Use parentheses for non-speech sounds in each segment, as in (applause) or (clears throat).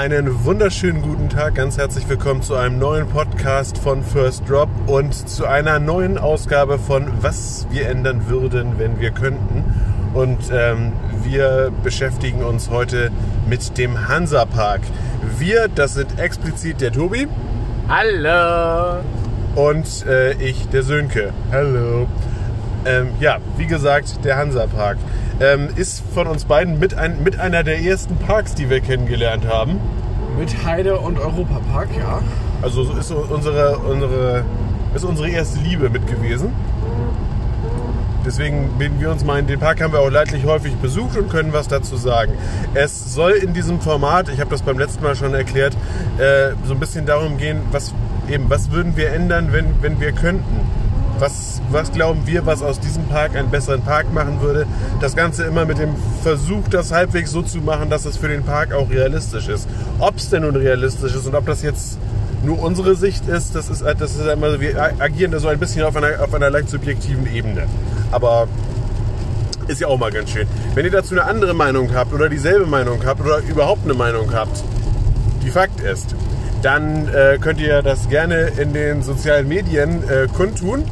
Einen wunderschönen guten Tag, ganz herzlich willkommen zu einem neuen Podcast von First Drop und zu einer neuen Ausgabe von Was wir ändern würden, wenn wir könnten. Und ähm, wir beschäftigen uns heute mit dem Hansapark. Wir, das sind explizit der Tobi Hallo! und äh, ich, der Sönke. Hallo. Ähm, ja, wie gesagt, der Hansapark ähm, ist von uns beiden mit, ein, mit einer der ersten Parks, die wir kennengelernt haben. Mit Heide und Europapark, ja. Also so ist unsere, unsere, ist unsere erste Liebe mit gewesen. Deswegen bilden wir uns mal, den Park haben wir auch leidlich häufig besucht und können was dazu sagen. Es soll in diesem Format, ich habe das beim letzten Mal schon erklärt, äh, so ein bisschen darum gehen, was, eben, was würden wir ändern, wenn, wenn wir könnten. Was, was glauben wir, was aus diesem Park einen besseren Park machen würde? Das Ganze immer mit dem Versuch, das halbwegs so zu machen, dass es für den Park auch realistisch ist. Ob es denn nun realistisch ist und ob das jetzt nur unsere Sicht ist, das ist, das ist immer, so, wir agieren da so ein bisschen auf einer, auf einer leicht subjektiven Ebene. Aber ist ja auch mal ganz schön. Wenn ihr dazu eine andere Meinung habt oder dieselbe Meinung habt oder überhaupt eine Meinung habt, die Fakt ist, dann äh, könnt ihr das gerne in den sozialen Medien äh, kundtun.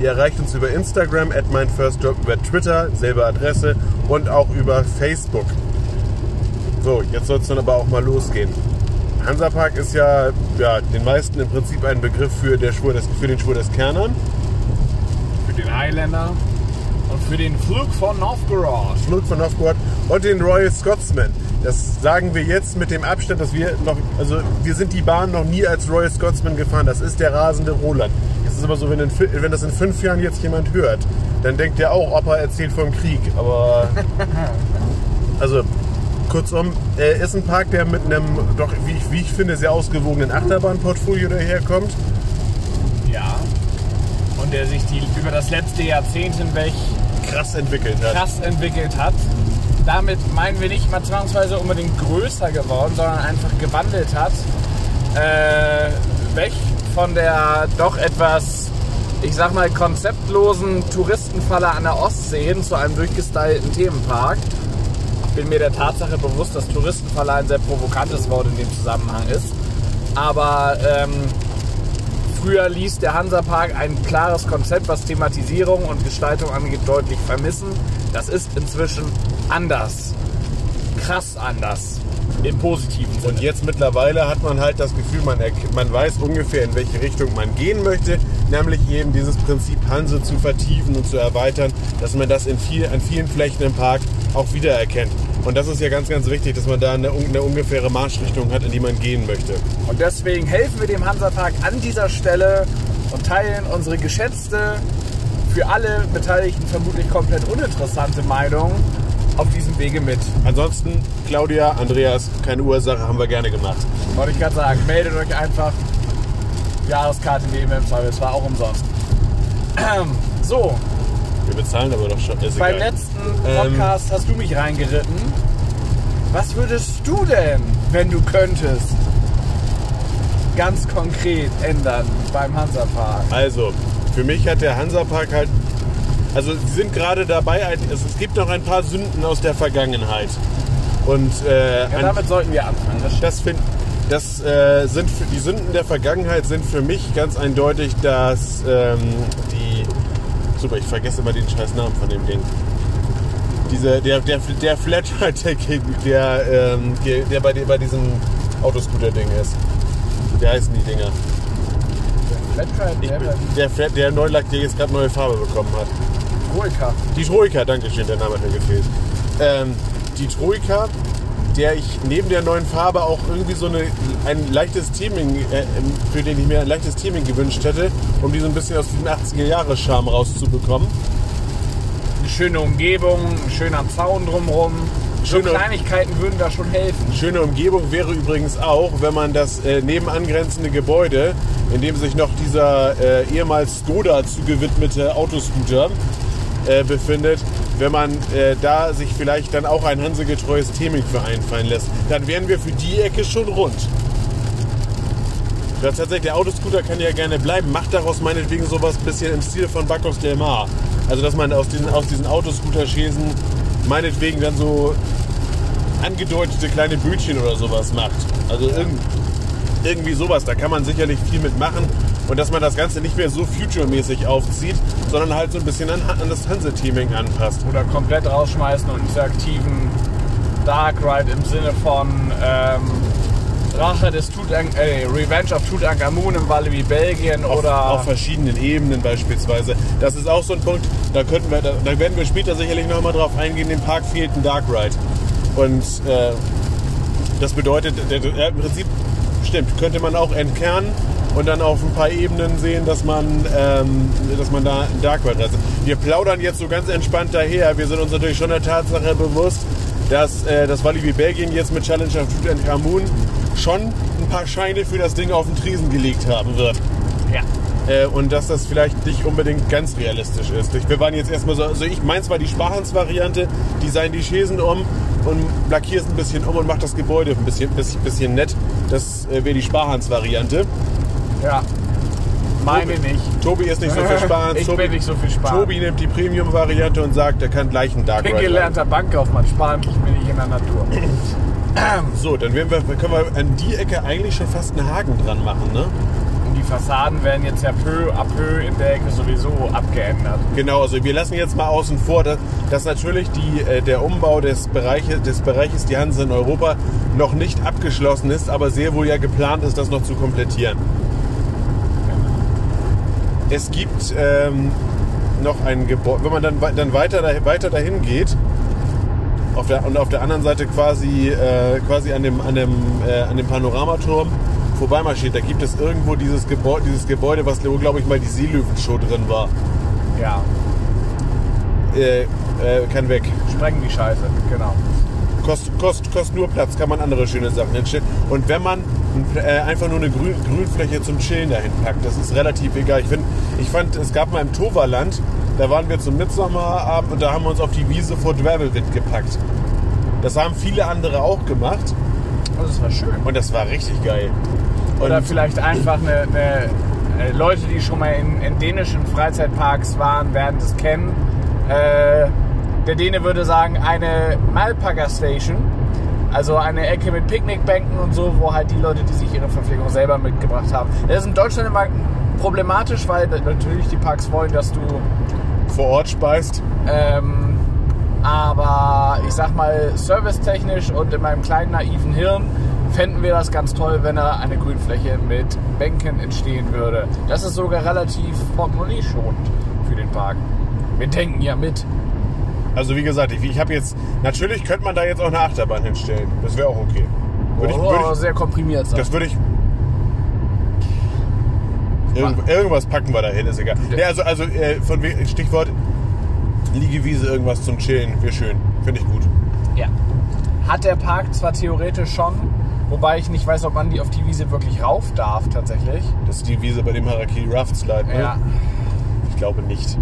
Ihr erreicht uns über Instagram, at mindfirstjob, über Twitter, selbe Adresse und auch über Facebook. So, jetzt soll es dann aber auch mal losgehen. Hansapark ist ja, ja den meisten im Prinzip ein Begriff für, der Schwur des, für den Schwur des Kernern. Für den Highlander und für den Flug von Novgorod. Flug von Novgorod und den Royal Scotsman. Das sagen wir jetzt mit dem Abstand, dass wir noch, also wir sind die Bahn noch nie als Royal Scotsman gefahren. Das ist der rasende Roland. Es ist aber so, wenn, in, wenn das in fünf Jahren jetzt jemand hört, dann denkt der auch, Opa erzählt vom Krieg. Aber (laughs) also kurzum, äh, ist ein Park, der mit einem doch, wie ich, wie ich finde, sehr ausgewogenen Achterbahnportfolio daherkommt. Ja. Und der sich die, über das letzte Jahrzehnt hinweg Krass entwickelt hat. krass entwickelt hat. Damit meinen wir nicht mal zwangsweise unbedingt größer geworden, sondern einfach gewandelt hat. Äh, weg von der doch etwas, ich sag mal, konzeptlosen Touristenfalle an der Ostsee hin zu einem durchgestylten Themenpark. Ich bin mir der Tatsache bewusst, dass Touristenfalle ein sehr provokantes Wort in dem Zusammenhang ist. Aber ähm, Früher ließ der Hansapark ein klares Konzept, was Thematisierung und Gestaltung angeht, deutlich vermissen. Das ist inzwischen anders. Krass anders. Im positiven Sinne. Und jetzt mittlerweile hat man halt das Gefühl, man, man weiß ungefähr, in welche Richtung man gehen möchte, nämlich eben dieses Prinzip Hanse zu vertiefen und zu erweitern, dass man das in viel, an vielen Flächen im Park auch wiedererkennt. Und das ist ja ganz, ganz wichtig, dass man da eine, eine ungefähre Marschrichtung hat, in die man gehen möchte. Und deswegen helfen wir dem Hansapark an dieser Stelle und teilen unsere geschätzte, für alle Beteiligten vermutlich komplett uninteressante Meinung auf diesem Wege mit. Ansonsten, Claudia, Andreas, keine Ursache, haben wir gerne gemacht. Wollte ich gerade sagen, meldet euch einfach. Jahreskarte wir im Zweifelsfall auch umsonst. (clears throat) So, Wir bezahlen aber doch schon. Ist beim egal. letzten Podcast hast du mich reingeritten. Was würdest du denn, wenn du könntest, ganz konkret ändern beim Hansapark? Also, für mich hat der Hansapark halt. Also, sie sind gerade dabei, ein- es, gibt noch ein paar Sünden aus der Vergangenheit. Und äh, Ja, ein- damit sollten wir anfangen. Das find, das äh, sind für, die Sünden der Vergangenheit sind für mich ganz eindeutig, dass ähm, die. Super, ich vergesse immer den scheiß Namen von dem Ding. Diese, der, der, der Flatride, (laughs) der, der, ähm, der, der bei, der bei diesem Autoscooter-Ding ist. Wie heißen die Dinger? Flatride, Ich, der der, Flat, der Neulack, der jetzt gerade neue Farbe bekommen hat. Troika. Die Troika, danke schön, der Name hat mir gefehlt. Ähm, die Troika, der ich neben der neuen Farbe auch irgendwie so eine, ein leichtes Theming, äh, für den ich mir ein leichtes Theming gewünscht hätte, um die so ein bisschen aus diesem 80er-Jahre-Charme rauszubekommen. Eine schöne Umgebung, ein schöner Zaun drumherum. So Schöne- Kleinigkeiten würden da schon helfen. Schöne Umgebung wäre übrigens auch, wenn man das äh, nebenangrenzende Gebäude, in dem sich noch dieser äh, ehemals Skoda zugewidmete Autoscooter äh, befindet, wenn man äh, da sich vielleicht dann auch ein hansegetreues Theming für einfallen lässt, dann wären wir für die Ecke schon rund. Ja, tatsächlich, der Autoscooter kann ja gerne bleiben. Macht daraus meinetwegen sowas ein bisschen im Stil von Bacchus Del Mar. Also, dass man aus diesen, aus diesen Autoscooter-Schäsen meinetwegen dann so angedeutete kleine Bötchen oder sowas macht. Also irgend, irgendwie sowas, da kann man sicherlich viel mitmachen. Und dass man das Ganze nicht mehr so future-mäßig aufzieht, sondern halt so ein bisschen an, an das Hanse-Teaming anpasst. Oder komplett rausschmeißen und interaktiven Dark Ride im Sinne von ähm, Rache des Tutank äh, Revenge of Tutankhamun im wie Belgien Auf, oder auf verschiedenen Ebenen beispielsweise. Das ist auch so ein Punkt, da, könnten wir, da, da werden wir später sicherlich noch mal drauf eingehen, dem Park fehlt ein Dark Ride. Und äh, das bedeutet, der, der, im Prinzip, stimmt, könnte man auch entkernen und dann auf ein paar Ebenen sehen, dass man, ähm, dass man da ein Dark Ride hat. Wir plaudern jetzt so ganz entspannt daher. Wir sind uns natürlich schon der Tatsache bewusst, dass äh, das Walibi Belgien jetzt mit Challenge of Tutankhamun schon ein paar Scheine für das Ding auf den Tresen gelegt haben wird. ja. Äh, und dass das vielleicht nicht unbedingt ganz realistisch ist. Ich- Wir waren jetzt erstmal so, also ich meins war die Sparhans-Variante, design die Schäsen um und lackierst ein bisschen um und mach das Gebäude ein bisschen, bisschen, bisschen nett. Das äh, wäre die Sparhans-Variante. Ja. Meine nicht. Tobi ist nicht so viel (laughs) Sparhans. Ich Tobi, bin nicht so viel Sparhans. Tobi nimmt die Premium-Variante und sagt, er kann gleich einen Dark Ich bin Ride gelernter Bankkaufmann. Sparen ich mir nicht in der Natur. (clears throat) So, dann wir, können wir an die Ecke eigentlich schon fast einen Haken dran machen, ne? Und die Fassaden werden jetzt ja peu à peu in der Ecke sowieso abgeändert. Genau, also wir lassen jetzt mal außen vor, dass, dass natürlich die, äh, der Umbau des, Bereiche, des Bereiches die Hanse in Europa noch nicht abgeschlossen ist, aber sehr wohl ja geplant ist, das noch zu komplettieren. Es gibt ähm, noch ein Gebäude, wenn man dann, dann weiter, weiter dahin geht auf der, und auf der anderen Seite quasi, äh, quasi an, dem, an, dem, äh, an dem Panoramaturm vorbeimarschiert, da gibt es irgendwo dieses Gebäude, dieses Gebäude was glaube ich mal die Seelöwenshow drin war. Ja. Äh, äh, kann weg. Sprengen die Scheiße. Genau. Kostet kost, kost nur Platz, kann man andere schöne Sachen hinstellen. Und wenn man äh, einfach nur eine Grün, Grünfläche zum Chillen dahin packt, das ist relativ egal. Ich, find, ich fand, es gab mal im Toverland, da waren wir zum Mitsommerabend und da haben wir uns auf die Wiese vor Dwervelwind gepackt. Das haben viele andere auch gemacht Oh, Das war schön. und das war richtig geil. Und Oder vielleicht einfach eine, eine äh, Leute, die schon mal in, in dänischen Freizeitparks waren, werden das kennen. Äh, der Däne würde sagen, eine Malpacker Station. Also eine Ecke mit Picknickbänken und so, wo halt die Leute, die sich ihre Verpflegung selber mitgebracht haben. Das ist in Deutschland immer problematisch, weil natürlich die Parks wollen, dass du vor Ort speist. ähm, aber ich sag mal, servicetechnisch und in meinem kleinen naiven Hirn fänden wir das ganz toll, wenn da eine Grünfläche mit Bänken entstehen würde. Das ist sogar relativ portemonnaie-schonend für den Park. Wir denken ja mit. Also wie gesagt, ich, ich habe jetzt, natürlich könnte man da jetzt auch eine Achterbahn hinstellen. Das wäre auch okay. Würde ich, Oh, würde ich, sehr komprimiert sein. Das würde ich. Irgend, irgendwas packen wir da hin, ist egal. Ja, also, also äh, von Stichwort Liegewiese, irgendwas zum Chillen, wäre schön. Finde ich gut. Ja. Hat der Park zwar theoretisch schon, wobei ich nicht weiß, ob man die auf die Wiese wirklich rauf darf tatsächlich. Das ist die Wiese bei dem Harakiri Raft Slide, ne? Ja. Ich glaube nicht.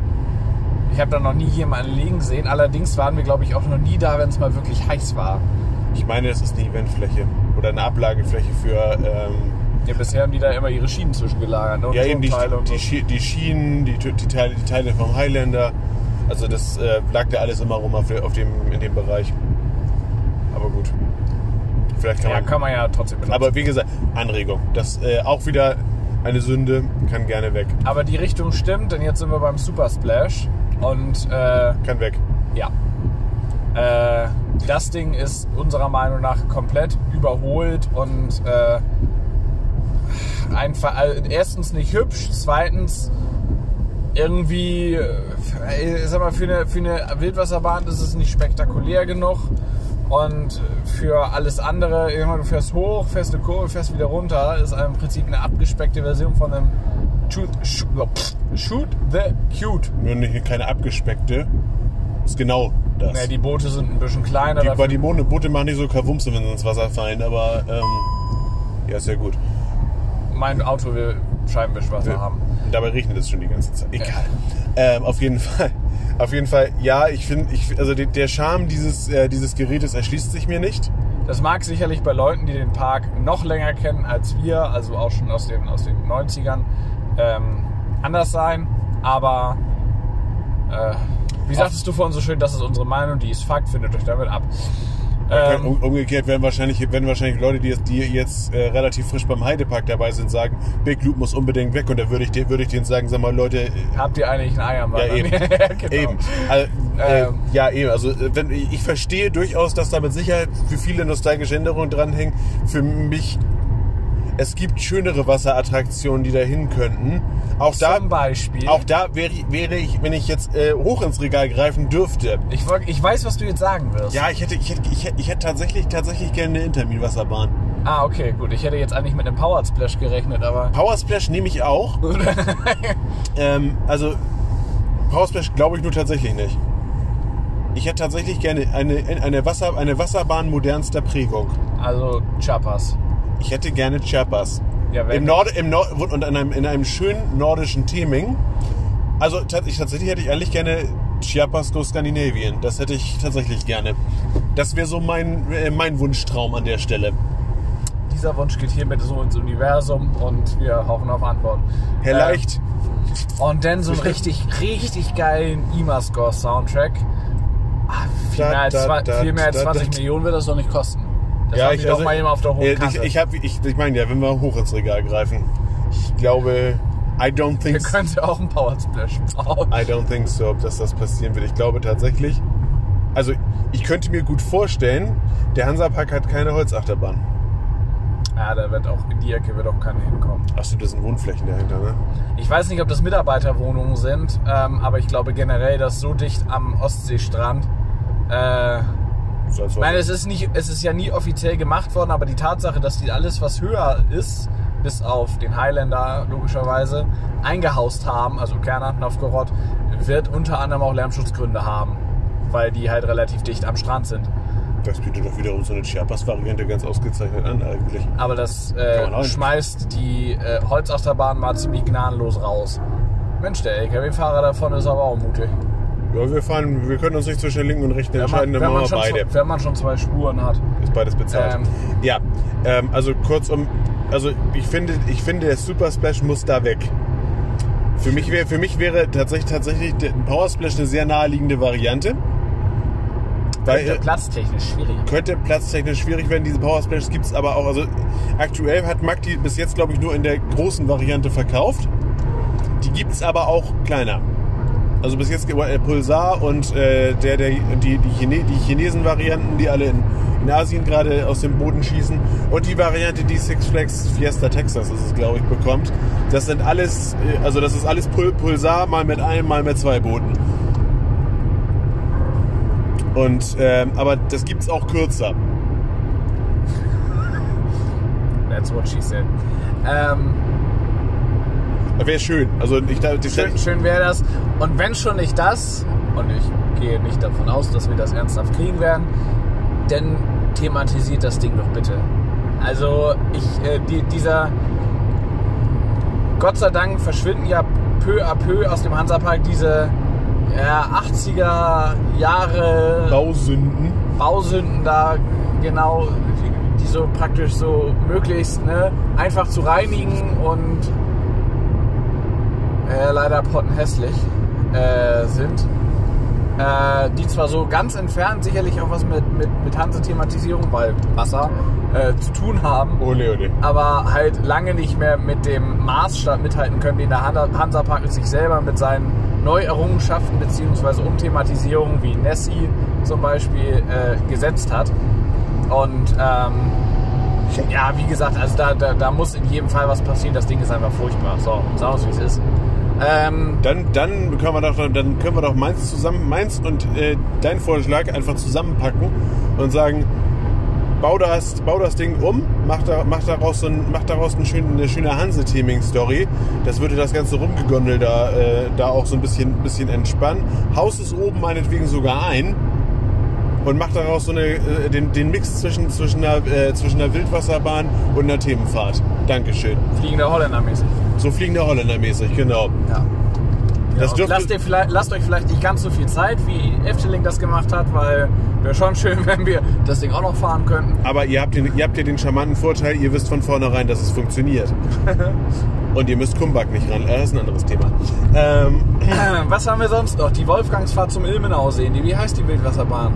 Ich habe da noch nie jemanden liegen sehen. Allerdings waren wir, glaube ich, auch noch nie da, wenn es mal wirklich heiß war. Ich meine, es ist eine Eventfläche oder eine Ablagefläche für ähm, Ja, bisher haben die da immer ihre Schienen zwischengelagert. Ne? Und ja, eben die, die, die Schienen, die, die, Teile, die Teile vom Highlander. Also das äh, lag da alles immer rum auf, auf dem, in dem Bereich. Aber gut. Vielleicht kann Ja, man. kann man ja trotzdem benutzen. Aber wie gesagt, Anregung. Das äh, auch wieder eine Sünde, kann gerne weg. Aber die Richtung stimmt, denn jetzt sind wir beim Super Splash. Und äh, Kann weg. ja. Äh, das Ding ist unserer Meinung nach komplett überholt und äh, einfach also erstens nicht hübsch, zweitens irgendwie, äh, sag mal, für eine, für eine Wildwasserbahn ist es nicht spektakulär genug. Und für alles andere, du fährst hoch, fährst eine Kurve, fährst wieder runter, ist im Prinzip eine abgespeckte Version von einem Shoot, shoot, pff, shoot the Cute. Nur nicht, keine abgespeckte. Ist genau das. Ja, die Boote sind ein bisschen kleiner. die, dafür- die Boote, Boote machen nicht so Kavumse, wenn sie ins Wasser fallen, aber ähm, ja, sehr gut. mein Auto will Scheibenwischwasser haben. Dabei regnet es schon die ganze Zeit. Egal. Ähm, auf jeden (laughs) Fall. Auf jeden Fall, ja, ich finde, also der Charme dieses, äh, dieses Gerätes erschließt sich mir nicht. Das mag sicherlich bei Leuten, die den Park noch länger kennen als wir, also auch schon aus den, aus den 90ern, ähm, anders sein. Aber äh, wie sagtest du vorhin so schön, das ist unsere Meinung, die ist Fakt, findet euch damit ab. Ähm, Um, umgekehrt werden wahrscheinlich, werden wahrscheinlich Leute, die jetzt, die jetzt äh, relativ frisch beim Heidepark dabei sind, sagen, Big Loop muss unbedingt weg. Und da würde ich, de- würde ich denen sagen, sag mal, Leute, äh, habt ihr eigentlich einen Ei am ja eben. (laughs) genau. eben. Also, äh, Ähm. ja, eben. Also äh, wenn, ich verstehe durchaus, dass da mit Sicherheit für viele nostalgische Erinnerungen dranhängen. Für mich, es gibt schönere Wasserattraktionen, die dahin könnten. Auch da, Zum Beispiel. auch da wäre, wäre ich, wenn ich jetzt äh, hoch ins Regal greifen dürfte, Ich, wollt- ich weiß, was du jetzt sagen wirst. Ja, ich hätte, ich hätte, ich hätte, ich hätte tatsächlich, tatsächlich gerne eine Intermin-Wasserbahn. Ah, okay, gut. Ich hätte jetzt eigentlich mit einem Power Splash gerechnet, aber. Power Splash nehme ich auch. (laughs) ähm, also, Power Splash glaube ich nur tatsächlich nicht. Ich hätte tatsächlich gerne eine, eine, Wasser, eine Wasserbahn modernster Prägung. Also Chapas. Ich hätte gerne Chiapas. Ja, Im Nord, im Nord und in einem, in einem schönen nordischen Theming. Also tats- ich- tatsächlich hätte ich eigentlich gerne Chiapas go Scandinavian. Das hätte ich tatsächlich gerne. Das wäre so mein, äh, mein Wunschtraum an der Stelle. Dieser Wunsch geht hiermit so ins Universum und wir hoffen auf Antwort. Herr Äh, Leicht, Und dann so einen (laughs) richtig, richtig geilen IMA-Score-Soundtrack. Ah, viel, viel mehr als da, 20 da. Millionen wird das doch nicht kosten. Das ja, ich doch mal auf der hohen Kante. Ich, ich, hab- ich, ich meine ja, wenn wir hoch ins Regal greifen. Ich glaube, I don't think, können ja auch einen Power Splash bauen. I don't think so, dass das passieren wird. Ich glaube tatsächlich, also ich könnte mir gut vorstellen, der Hansapark hat keine Holzachterbahn. Ja, da wird auch, in die Ecke wird auch keiner hinkommen. Achso, das sind Wohnflächen dahinter, ne? Ich weiß nicht, ob das Mitarbeiterwohnungen sind, ähm, aber ich glaube generell, dass so dicht am Ostseestrand. Äh, ich meine, es ist, nicht, es ist ja nie offiziell gemacht worden, aber die Tatsache, dass die alles, was höher ist, bis auf den Highlander logischerweise, eingehaust haben, also Kernat, Novgorod, wird unter anderem auch Lärmschutzgründe haben, weil die halt relativ dicht am Strand sind. das bietet doch wiederum so eine Chiapas-Variante ganz ausgezeichnet an eigentlich. Aber das äh, schmeißt die äh, Holzachterbahn mal ziemlich gnadenlos raus. Mensch, der LKW-Fahrer davon ist aber auch mutig. Ja, wir fahren, wir können uns nicht zwischen der linken und rechten entscheiden, dann wenn, machen man wir beide. wenn man schon zwei Spuren hat. Ist beides bezahlt. Ähm. ja, ähm, also kurzum, also ich finde, ich finde, der Super Splash muss da weg. Für mich, wär, für mich wäre tatsächlich, tatsächlich der Power Splash eine sehr naheliegende Variante. Weil, Könnte äh, platztechnisch schwierig. könnte platztechnisch schwierig werden. Diese Power Splash gibt es aber auch. Also aktuell hat Mack die bis jetzt, glaube ich, nur in der großen Variante verkauft. Die gibt es aber auch kleiner. Also bis jetzt äh, Pulsar und äh, der, der, die, die, Chine, die Chinesen-Varianten, die alle in, in Asien gerade aus dem Boden schießen. Und die Variante, die Six Flags Fiesta Texas ist es, glaube ich, bekommt. Das sind alles, äh, also das ist alles Pul Pulsar, mal mit einem, mal mit zwei Booten. Und, ähm, aber das gibt's auch kürzer. That's what she said. Ähm, wäre schön. Also ich, ich, schön schön wäre das. Und wenn schon nicht das, und ich gehe nicht davon aus, dass wir das ernsthaft kriegen werden, dann thematisiert das Ding doch bitte. Also ich, äh, die, dieser, Gott sei Dank verschwinden ja peu à peu aus dem Hansapark diese ja, 80er Jahre Bausünden. Bausünden da genau, die, die so praktisch so möglichst ne, einfach zu reinigen und äh, leider pottenhässlich äh, sind. Äh, die zwar so ganz entfernt sicherlich auch was mit, mit, mit Hanse-Thematisierung, weil Wasser, äh, zu tun haben Ole, ole. aber halt lange nicht mehr mit dem Maßstab mithalten können, den der Hansa- Hansapark sich selber mit seinen Neuerrungenschaften bzw. Umthematisierungen wie Nessie zum Beispiel äh, gesetzt hat. Und ähm, ja, wie gesagt, also da, da, da muss in jedem Fall was passieren. Das Ding ist einfach furchtbar. So, sagen wir es, wie es ist. Ähm, Dann, dann, können wir doch, dann können wir doch meins zusammen, meins und äh, dein Vorschlag einfach zusammenpacken und sagen, bau das, bau das Ding um, mach, da, mach daraus, so ein, mach daraus eine schöne, eine schöne Hanse-Theming-Story. Das würde das ganze Rumgegondel da, äh, da auch so ein bisschen, bisschen entspannen. Haus es oben meinetwegen sogar ein und mach daraus so eine, äh, den, den Mix zwischen, zwischen, einer, äh, zwischen einer Wildwasserbahn und einer Themenfahrt. Dankeschön. fliegender Holländer mäßig. So fliegende Holländer mäßig, genau. Ja. Dürfte- lasst, ihr vielleicht, lasst euch vielleicht nicht ganz so viel Zeit, wie Efteling das gemacht hat, weil wäre schon schön, (laughs) wenn wir das Ding auch noch fahren könnten. Aber ihr habt, den, ihr habt ja den charmanten Vorteil, ihr wisst von vornherein, dass es funktioniert. (laughs) Und ihr müsst Kumbak nicht ran. Äh, Das ist ein anderes Thema. Ähm, (clears throat) Was haben wir sonst noch? Die Wolfgangsfahrt zum Ilmenau sehen. Die, wie heißt die Wildwasserbahn?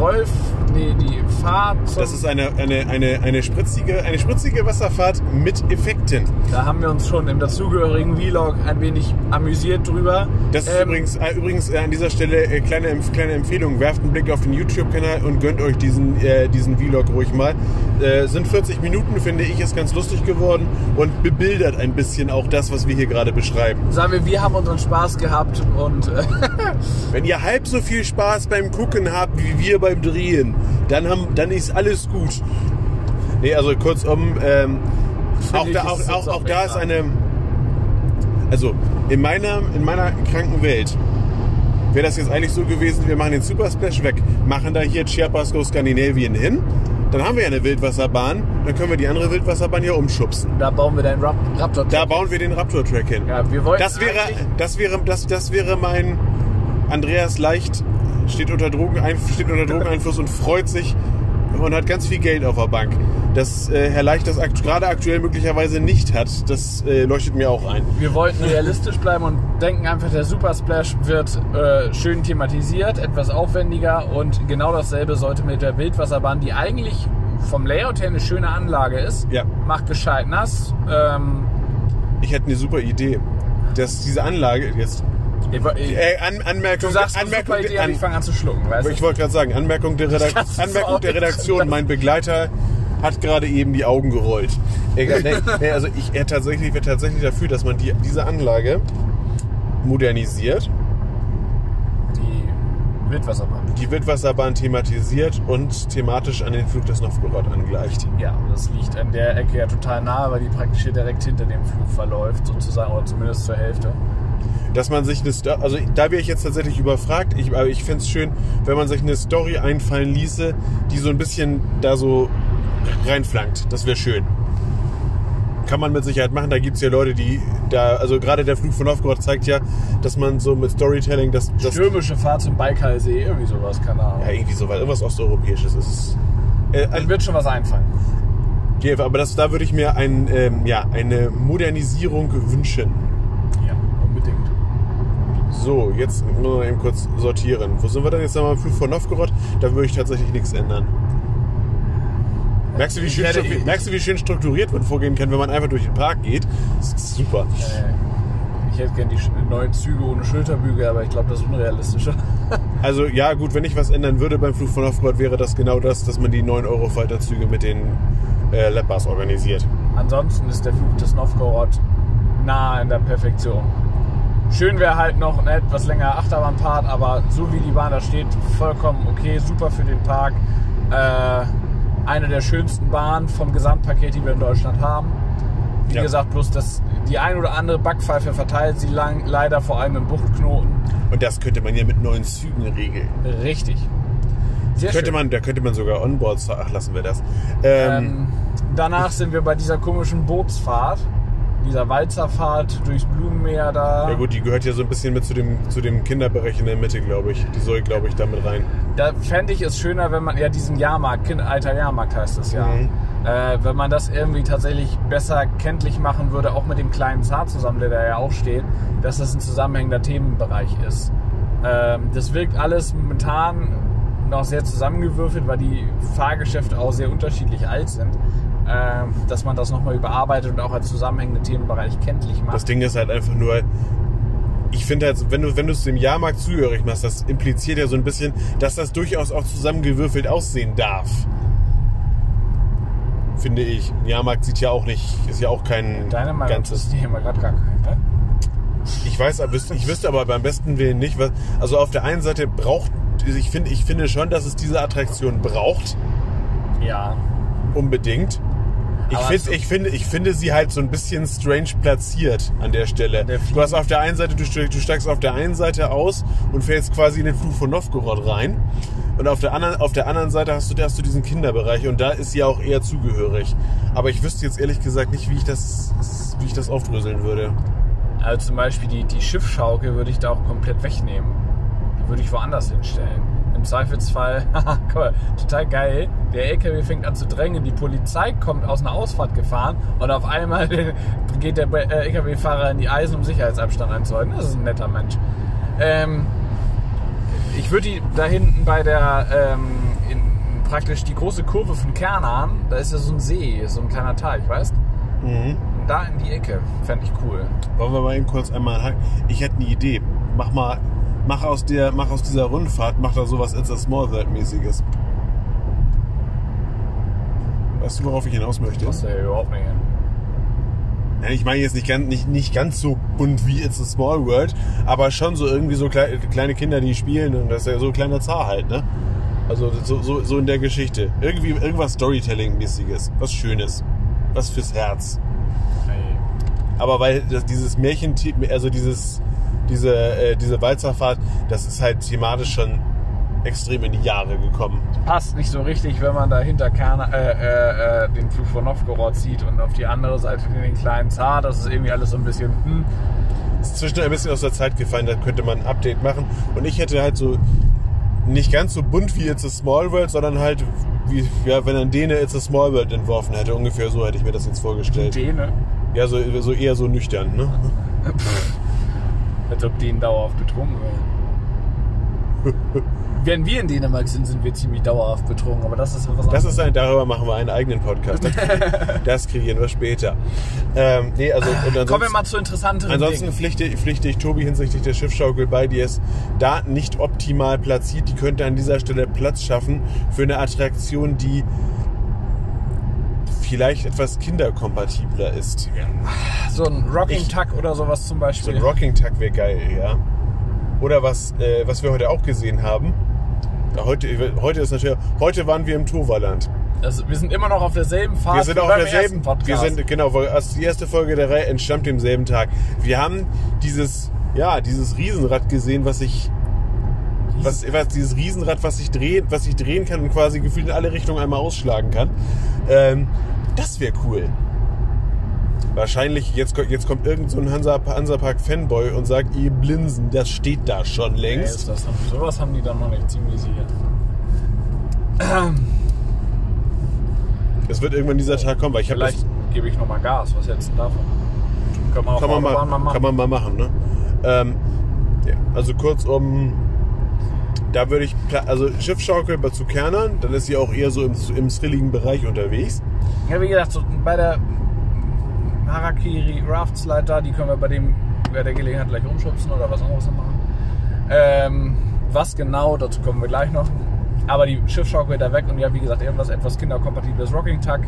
Wolf, die, die Fahrt Das ist eine, eine, eine, eine, spritzige, eine spritzige Wasserfahrt mit Effekten. Da haben wir uns schon im dazugehörigen Vlog ein wenig amüsiert drüber. Das ist Ähm, übrigens, äh, übrigens äh, an dieser Stelle äh, kleine, kleine Empfehlung. Werft einen Blick auf den YouTube-Kanal und gönnt euch diesen, äh, diesen Vlog ruhig mal. Äh, sind 40 Minuten, finde ich, ist ganz lustig geworden und bebildert ein bisschen auch das, was wir hier gerade beschreiben. Sagen wir, wir haben unseren Spaß gehabt und äh, (laughs) Wenn ihr halb so viel Spaß beim Gucken habt wie wir beim Drehen, dann, haben, dann ist alles gut. Nee, also kurzum, ähm, auch, da, ist auch, auch, auch da ist eine. Also in meiner, in meiner kranken Welt wäre das jetzt eigentlich so gewesen, wir machen den Super Splash weg, machen da hier Chiapas Go Skandinavien hin, dann haben wir ja eine Wildwasserbahn, dann können wir die andere Wildwasserbahn hier umschubsen. da bauen wir deinen Rap Raptor. Da bauen wir den Raptor-Track hin. ja, wir wollten Das wäre, das wäre, das, das wäre mein Andreas Leicht steht unter Drogeneinfluss, steht unter Drogeneinfluss und freut sich und hat ganz viel Geld auf der Bank. Dass äh, Herr Leicht das akt gerade aktuell möglicherweise nicht hat, das äh, leuchtet mir auch ein. Wir wollten realistisch bleiben und denken einfach, der Super Splash wird äh, schön thematisiert, etwas aufwendiger und genau dasselbe sollte mit der Wildwasserbahn, die eigentlich vom Layout her eine schöne Anlage ist, Ja. macht gescheit nass. Ähm, Ich hätte eine super Idee, dass diese Anlage jetzt ich, ich, äh, An, Anmerkung, du sagst Anmerkung, Idee, an, ich fange an zu schlucken, weißt ich wollte gerade sagen, Anmerkung der, Redak Anmerkung der Redaktion, mein Begleiter hat gerade eben die Augen gerollt. Egal, nee, (laughs) nee, also ich wäre tatsächlich, wär tatsächlich dafür, dass man die, diese Anlage modernisiert, Die Wildwasserbahn. die Wildwasserbahn thematisiert und thematisch an den Flug des Novgorod angleicht. Ja, das liegt an der Ecke ja total nahe, weil die praktisch hier direkt hinter dem Flug verläuft, sozusagen, oder zumindest zur Hälfte. Dass man sich eine Sto also da wäre ich jetzt tatsächlich überfragt, ich, aber ich fände es schön, wenn man sich eine Story einfallen ließe, die so ein bisschen da so reinflankt. Das wäre schön. Kann man mit Sicherheit machen. Da gibt es ja Leute, die da, also gerade der Flug von Novgorod zeigt ja, dass man so mit Storytelling, das, das Stürmische Fahrt zum Baikalsee, irgendwie sowas, keine Ahnung. ja irgendwie so was, irgendwas Osteuropäisches ist es. Äh, Dann wird schon was einfallen. ja, aber das, da würde ich mir ein, ähm, ja, eine Modernisierung wünschen. So, jetzt müssen wir eben kurz sortieren. Wo sind wir denn jetzt nochmal am Flug von Novgorod? Da würde ich tatsächlich nichts ändern. Merkst du, wie Ich schön, hätte- stru- merkst du, wie schön strukturiert man vorgehen kann, wenn man einfach durch den Park geht? Das ist super. Ich hätte gerne die neuen Züge ohne Schulterbügel, aber ich glaube, das ist unrealistischer. (laughs) Also ja, gut, wenn ich was ändern würde beim Flug von Novgorod, wäre das genau das, dass man die 9-Euro-Falterzüge mit den äh, Lapbars organisiert. Ansonsten ist der Flug des Novgorod nahe in der Perfektion. Schön wäre halt noch ein etwas längerer Achterbahnpart, aber so wie die Bahn da steht, vollkommen okay, super für den Park. Äh, eine der schönsten Bahnen vom Gesamtpaket, die wir in Deutschland haben. Wie Ja. gesagt, bloß das, die ein oder andere Backpfeife verteilt sie lang, leider vor allem im Buchtknoten. Und das könnte man ja mit neuen Zügen regeln. Richtig. Sehr Könnte schön. man, da könnte man sogar Onboards, ach lassen wir das. Ähm, Ähm, danach sind wir bei dieser komischen Bootsfahrt, dieser Walzerfahrt durchs Blumenmeer da. ja gut, die gehört ja so ein bisschen mit zu dem, zu dem Kinderbereich in der Mitte, glaube ich. Die soll, glaube ich, da mit rein. Da fände ich es schöner, wenn man ja diesen Jahrmarkt, kind, alter Jahrmarkt heißt es ja, Mhm. äh, wenn man das irgendwie tatsächlich besser kenntlich machen würde, auch mit dem kleinen Zar zusammen, der da ja auch steht, dass das ein zusammenhängender Themenbereich ist. Ähm, das wirkt alles momentan noch sehr zusammengewürfelt, weil die Fahrgeschäfte auch sehr unterschiedlich alt sind. Ähm, dass man das nochmal überarbeitet und auch als zusammenhängenden Themenbereich kenntlich macht. Das Ding ist halt einfach nur, ich finde halt, wenn du, wenn du es dem Jahrmarkt zugehörig machst, das impliziert ja so ein bisschen, dass das durchaus auch zusammengewürfelt aussehen darf. Finde ich. Ein Jahrmarkt sieht ja auch nicht, ist ja auch kein Deine Meinung ganzes. ist hier immer gerade gar kein, ne? Ich weiß, ich wüsste aber beim besten Willen nicht, was. Also auf der einen Seite braucht, ich finde, ich finde schon, dass es diese Attraktion braucht, Ja. unbedingt. Ich, Aber find, so- ich, finde, ich finde sie halt so ein bisschen strange platziert an der Stelle. Der du hast auf der einen Seite, du, du steigst auf der einen Seite aus und fällst quasi in den Flug von Novgorod rein. Und auf der anderen, auf der anderen Seite hast du, hast du diesen Kinderbereich und da ist sie auch eher zugehörig. Aber ich wüsste jetzt ehrlich gesagt nicht, wie ich das, wie ich das aufdröseln würde. Also zum Beispiel die, die Schiffschaukel würde ich da auch komplett wegnehmen. Die würde ich woanders hinstellen. Im Zweifelsfall, (laughs) mal, total geil. Der LKW fängt an zu drängen, die Polizei kommt aus einer Ausfahrt gefahren und auf einmal (laughs) geht der äh, LKW-Fahrer in die Eisen, um Sicherheitsabstand einzuhalten. Das ist ein netter Mensch. Ähm, ich würde die da hinten bei der ähm, praktisch die große Kurve von Kernahn, da ist ja so ein See, so ein kleiner Teich, weißt Mhm. Und da in die Ecke, fände ich cool. Wollen wir mal eben kurz einmal? Ich hätte eine Idee. Mach mal, mach aus, der, mach aus dieser Rundfahrt, mach da sowas It's a Small World mäßiges. Weißt du, worauf ich hinaus möchte? Das ja überhaupt nicht hin. Nein, ich meine jetzt nicht ganz, nicht, nicht ganz so bunt wie It's a Small World, aber schon so irgendwie so klei- kleine Kinder, die spielen und das ist ja so ein kleiner Zar halt, ne? Also so, so, so in der Geschichte. Irgendwie irgendwas Storytelling-mäßiges. Was Schönes. Was fürs Herz. Hey. Aber weil das, dieses Märchen, also dieses, diese, äh, diese Walzerfahrt, das ist halt thematisch schon extrem in die Jahre gekommen. Passt nicht so richtig, wenn man da hinter Kern, äh, äh, äh, den Flug von Novgorod sieht und auf die andere Seite den kleinen Zar. Das ist irgendwie alles so ein bisschen. Hm. ist zwischendurch ein bisschen aus der Zeit gefallen, da könnte man ein Update machen. Und ich hätte halt so nicht ganz so bunt wie It's a Small World, sondern halt wie, ja, wenn ein Däne It's a Small World entworfen hätte. Ungefähr so hätte ich mir das jetzt vorgestellt. Däne. Ja, so, so eher so nüchtern, ne? (laughs) (laughs) Als ob Dänen dauerhaft betrunken wären. (laughs) Wenn wir in Dänemark sind, sind wir ziemlich dauerhaft betrunken, aber das ist was Das ist ein, darüber machen wir einen eigenen Podcast. Das, (laughs) das kreieren wir später. Ähm, nee, also, Kommen wir mal zu interessanteren ansonsten Dingen. pflichte, pflichte ich Tobi hinsichtlich der Schiffsschaukel bei, die es da nicht optimal platziert. Die könnte an dieser Stelle Platz schaffen für eine Attraktion, die vielleicht etwas kinderkompatibler ist. So ein Rocking Ich- Tuck oder sowas zum So Beispiel. ein Rocking Tag wäre geil, ja. Oder was, äh, was wir heute auch gesehen haben. Heute, heute ist natürlich, heute waren wir im Toverland. also, wir sind immer noch auf derselben Fahrt Wir sind wie auf derselben, Podcast. wir sind, genau, die erste Folge der Reihe entstammt demselben Tag. Wir haben dieses, ja, dieses Riesenrad gesehen, was sich, was, was, dieses Riesenrad, was sich drehen, was sich drehen kann und quasi gefühlt in alle Richtungen einmal ausschlagen kann. Ähm, das wäre cool. Wahrscheinlich, jetzt, jetzt kommt irgend so ein Hansa, Hansapark-Fanboy und sagt, ihr Blinsen, das steht da schon längst. ist das, sowas haben die dann noch nicht ziemlich sicher. Es wird irgendwann dieser Tag kommen, weil ich habe Vielleicht gebe ich nochmal Gas. Was du davon? Wir auf kann man, Autobahn mal, machen. kann man mal machen. Ne? Ähm, ja, also kurzum, da würde ich, also Schiffschaukel zu Kernern, dann ist sie auch eher so im, im thrilligen Bereich unterwegs. Ja, wie gesagt, so bei der Harakiri Raft Slide da, die können wir bei dem bei der Gelegenheit gleich umschubsen oder was anderes machen. Ähm, was genau, dazu kommen wir gleich noch. Aber die Schiffsschaukel da weg und ja, wie gesagt, irgendwas etwas kinderkompatibles Rocking Tug.